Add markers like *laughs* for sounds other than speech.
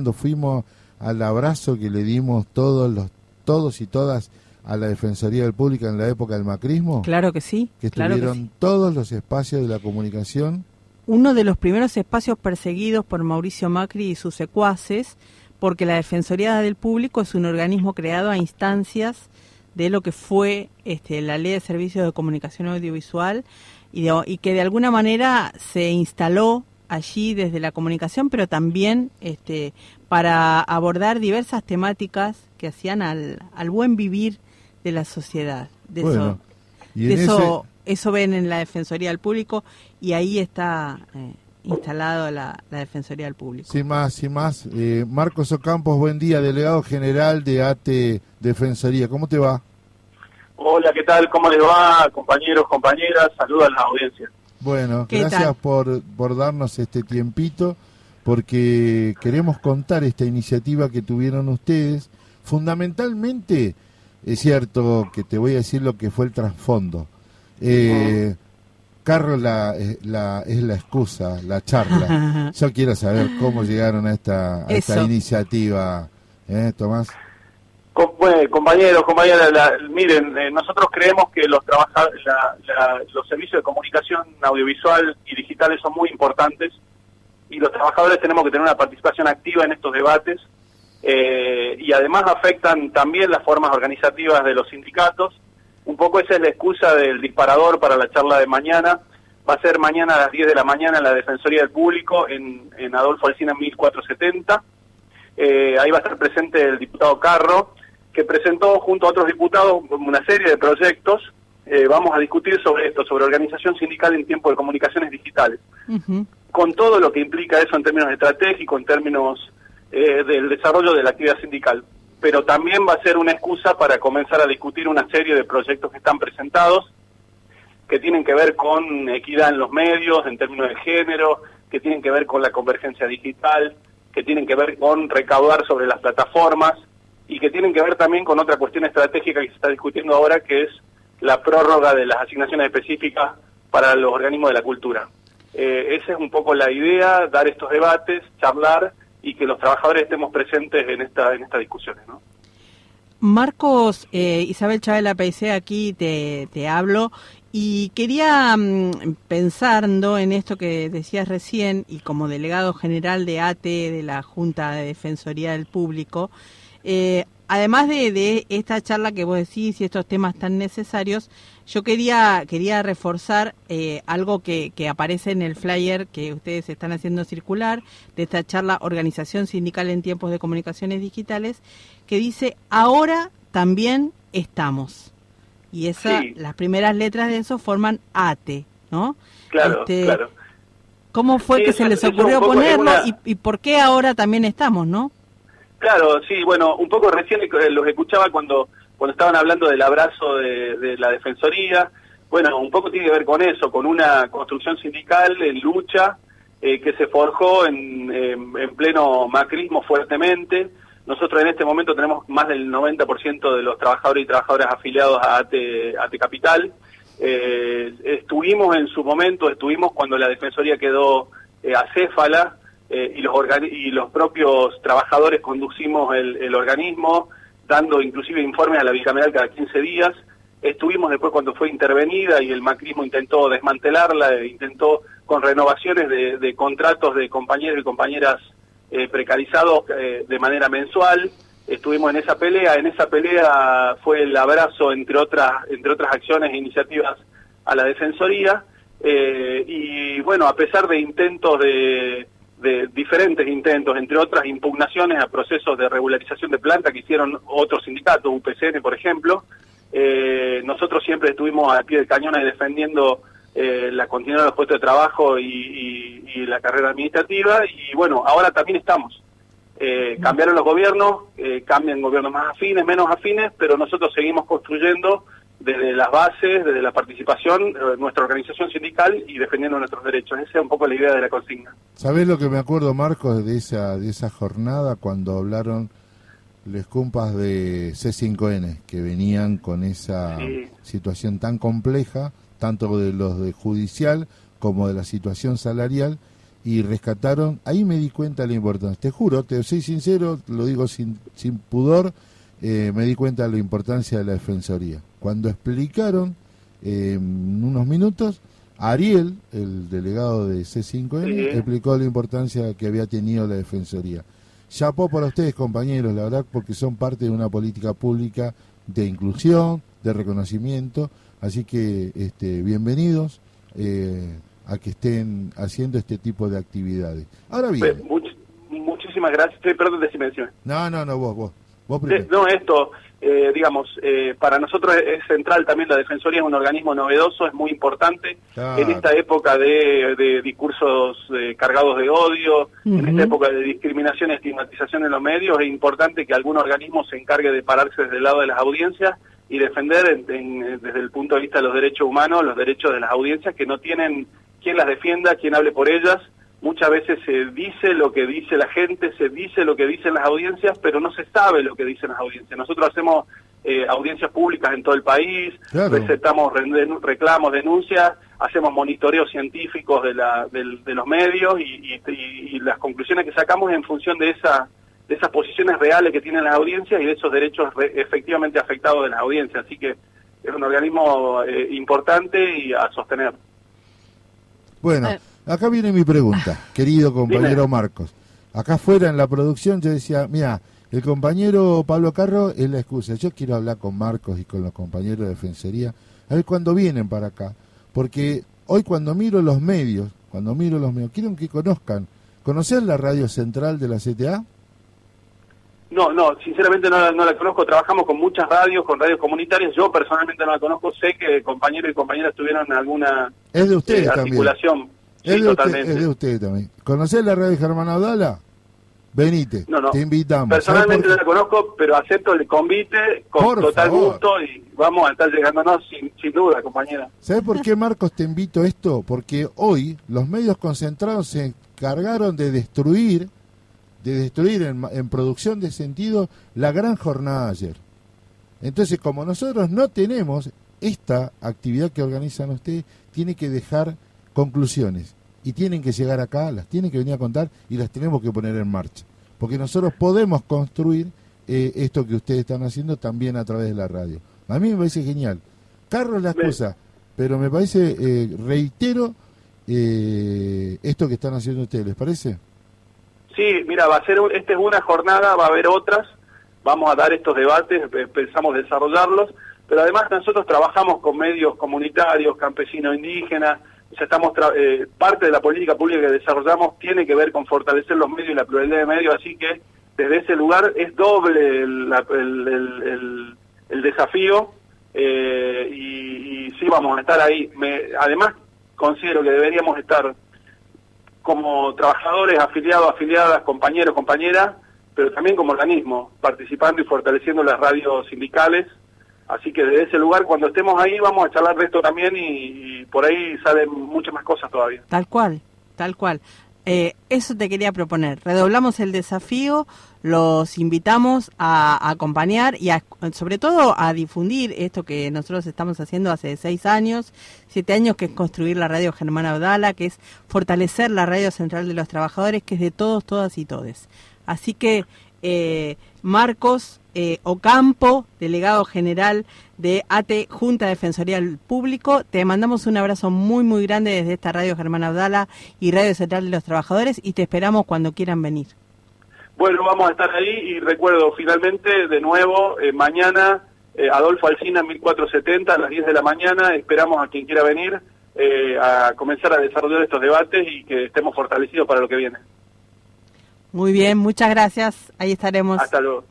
cuando fuimos al abrazo que le dimos todos los todos y todas a la Defensoría del Público en la época del macrismo? Claro que sí. Que claro estuvieron que sí. todos los espacios de la comunicación. Uno de los primeros espacios perseguidos por Mauricio Macri y sus secuaces, porque la Defensoría del Público es un organismo creado a instancias de lo que fue este, la Ley de Servicios de Comunicación Audiovisual y, de- y que de alguna manera se instaló allí desde la comunicación, pero también este, para abordar diversas temáticas que hacían al, al buen vivir de la sociedad. De Bueno, eso, y de eso, eso ven en la Defensoría del Público y ahí está eh, instalado la, la Defensoría del Público. Sin más, sin más. eh, Marcos Ocampos, buen día, delegado general de ATE Defensoría. ¿Cómo te va? Hola, ¿qué tal? ¿Cómo les va, compañeros, compañeras? Saludos a la audiencia. Bueno, ¿Qué gracias tal? por, por darnos este tiempito, porque queremos contar esta iniciativa que tuvieron ustedes. Fundamentalmente, es cierto que te voy a decir lo que fue el trasfondo. Eh, Carlos la, eh, la- es la excusa, la charla. *laughs* Yo quiero saber cómo llegaron a esta, a esta iniciativa, ¿eh, Tomás? Com- bueno, compañeros, compañeras, la- miren, eh, nosotros creemos que los la- la- los servicios de comunicación audiovisual y digitales son muy importantes y los trabajadores tenemos que tener una participación activa en estos debates eh, y además afectan también las formas organizativas de los sindicatos. Un poco esa es la excusa del disparador para la charla de mañana. Va a ser mañana a las 10 de la mañana en la Defensoría del Público en, en Adolfo Alsina 1470. Eh, ahí va a estar presente el diputado Carro, que presentó junto a otros diputados una serie de proyectos. Eh, vamos a discutir sobre esto, sobre organización sindical en tiempo de comunicaciones digitales, con todo lo que implica eso en términos estratégicos, en términos eh, del desarrollo de la actividad sindical. Pero también va a ser una excusa para comenzar a discutir una serie de proyectos que están presentados, que tienen que ver con equidad en los medios, en términos de género, que tienen que ver con la convergencia digital, que tienen que ver con recaudar sobre las plataformas y que tienen que ver también con otra cuestión estratégica que se está discutiendo ahora, que es la prórroga de las asignaciones específicas para los organismos de la cultura. Eh, esa es un poco la idea, dar estos debates, charlar y que los trabajadores estemos presentes en esta en estas discusiones, ¿no? Marcos, eh, Isabel Chávez la PC, aquí te, te hablo y quería, mm, pensando en esto que decías recién y como delegado general de ATE de la Junta de Defensoría del Público, eh, además de, de esta charla que vos decís y estos temas tan necesarios, yo quería, quería reforzar eh, algo que, que aparece en el flyer que ustedes están haciendo circular de esta charla Organización Sindical en Tiempos de Comunicaciones Digitales, que dice, ahora también estamos. Y esa, Sí. las primeras letras de eso forman ATE, ¿no? Claro, Este, claro. ¿Cómo fue Sí, que eso- se les ocurrió ponerlo una- y, y por qué ahora también estamos, no? Claro, sí, bueno, un poco recién eh, los escuchaba cuando cuando estaban hablando del abrazo de, la Defensoría. Bueno, un poco tiene que ver con eso, con una construcción sindical en lucha eh, que se forjó en, en- en pleno macrismo fuertemente. Nosotros en este momento tenemos más del 90% de los trabajadores y trabajadoras afiliados a ATE, ATE Capital. Eh, estuvimos en su momento, estuvimos cuando la Defensoría quedó eh, acéfala eh, y, los y los propios trabajadores conducimos el, el organismo, dando inclusive informes a la bicameral cada 15 días. Estuvimos después cuando fue intervenida y el macrismo intentó desmantelarla, e intentó con renovaciones de, de contratos de compañeros y compañeras eh, precarizados eh, de manera mensual. Estuvimos en esa pelea, en esa pelea fue el abrazo entre otras entre otras acciones e iniciativas a la defensoría eh, y bueno a pesar de intentos de, de diferentes intentos entre otras impugnaciones a procesos de regularización de planta que hicieron otros sindicatos UPCN por ejemplo eh, nosotros siempre estuvimos al pie del cañón defendiendo eh, la continuidad de los puestos de trabajo y, y- y la carrera administrativa y bueno ahora también estamos. Eh, cambiaron los gobiernos, eh, cambian gobiernos más afines, menos afines, pero nosotros seguimos construyendo desde las bases, desde la participación, eh, nuestra organización sindical y defendiendo nuestros derechos. Esa es un poco la idea de la consigna. ¿Sabés lo que me acuerdo, Marcos, de esa, de esa jornada cuando hablaron los compas de C5N, que venían con esa Sí. situación tan compleja, tanto de los de judicial como de la situación salarial, y rescataron, ahí me di cuenta de la importancia. Te juro, te soy sincero, lo digo sin, sin pudor, eh, me di cuenta de la importancia de la Defensoría. Cuando explicaron eh, en unos minutos, Ariel, el delegado de C5N, explicó la importancia que había tenido la Defensoría. Chapó para ustedes, compañeros, la verdad, porque son parte de una política pública de inclusión, de reconocimiento, así que este, bienvenidos. Eh, a que estén haciendo este tipo de actividades. Ahora bien... Pues, muchísimas gracias. Perdón de silencio. No, no, no, vos, vos. Vos no, esto, eh, digamos, eh, para nosotros es central también la Defensoría, es un organismo novedoso, es muy importante. En esta época de, discursos eh, cargados de odio, en esta época de discriminación y estigmatización en los medios, es importante que algún organismo se encargue de pararse desde el lado de las audiencias y defender desde el punto de vista de los derechos humanos los derechos de las audiencias que no tienen quien las defienda, quien hable por ellas. Muchas veces se dice lo que dice la gente, se dice lo que dicen las audiencias, pero no se sabe lo que dicen las audiencias. Nosotros hacemos eh, audiencias públicas en todo el país, recetamos reclamos, denuncias, hacemos monitoreos científicos de, la, de, los medios y, las conclusiones que sacamos en función de, esa, de esas posiciones reales que tienen las audiencias y de esos derechos efectivamente afectados de las audiencias. Así que es un organismo eh, importante y a sostener. Bueno, eh. Acá viene mi pregunta, querido compañero Marcos. Acá afuera en la producción yo decía, mira, el compañero Pablo Carro es la excusa. Yo quiero hablar con Marcos y con los compañeros de Defensoría, a ver cuándo vienen para acá. Porque hoy cuando miro los medios, cuando miro los medios, quiero que conozcan. ¿Conocer la radio central de la CTA? No, no, sinceramente no, no, la conozco. Trabajamos con muchas radios, con radios comunitarias. Yo personalmente no la conozco. Sé que compañeros y compañeras tuvieron alguna es de ustedes eh, articulación. Es, de totalmente. es de ustedes también. ¿Conocés la radio de Germán Audala? Venite, no, no. te invitamos. Personalmente no la conozco, pero acepto el convite con total gusto y vamos a estar llegándonos sin, sin duda, compañera. ¿Sabes por qué, Marcos, te invito a esto? Porque hoy los medios concentrados se encargaron de destruir de destruir en, producción de sentido la gran jornada de ayer. Entonces, como nosotros no tenemos esta actividad que organizan ustedes, tiene que dejar conclusiones y tienen que llegar acá, las tienen que venir a contar y las tenemos que poner en marcha. Porque nosotros podemos construir eh, esto que ustedes están haciendo también a través de la radio. A mí me parece genial. Carlos la excusa, pero me parece, eh, reitero, eh, esto que están haciendo ustedes, ¿les parece? Sí, mira, va a ser, esta es una jornada, va a haber otras, vamos a dar estos debates, pensamos desarrollarlos, pero además nosotros trabajamos con medios comunitarios, campesinos, indígenas, sea, estamos eh, parte de la política pública que desarrollamos tiene que ver con fortalecer los medios y la pluralidad de medios, así que desde ese lugar es doble el, el, desafío eh, y, sí vamos a estar ahí. Además, considero que deberíamos estar como trabajadores, afiliados, afiliadas, compañeros, compañeras, pero también como organismo, participando y fortaleciendo las radios sindicales. Así que desde ese lugar, cuando estemos ahí, vamos a charlar de esto también y, por ahí salen muchas más cosas todavía. Tal cual, tal cual. Eh, eso te quería proponer. Redoblamos el desafío, los invitamos a, acompañar y sobre todo a difundir esto que nosotros estamos haciendo hace seis años, siete años, que es construir la radio Germana Audala, que es fortalecer la radio central de los trabajadores, que es de todos, todas y todes. Así que eh, Marcos eh, Ocampo, delegado general de ATE, Junta Defensoría del Público. Te mandamos un abrazo muy, muy grande desde esta radio Germana Abdala y Radio Central de los Trabajadores y te esperamos cuando quieran venir. Bueno, vamos a estar ahí y recuerdo finalmente de nuevo, eh, mañana, eh, Adolfo Alcina, 1470, a las 10 de la mañana, esperamos a quien quiera venir a comenzar a desarrollar estos debates y que estemos fortalecidos para lo que viene. Muy bien, muchas gracias. Ahí estaremos. Hasta luego.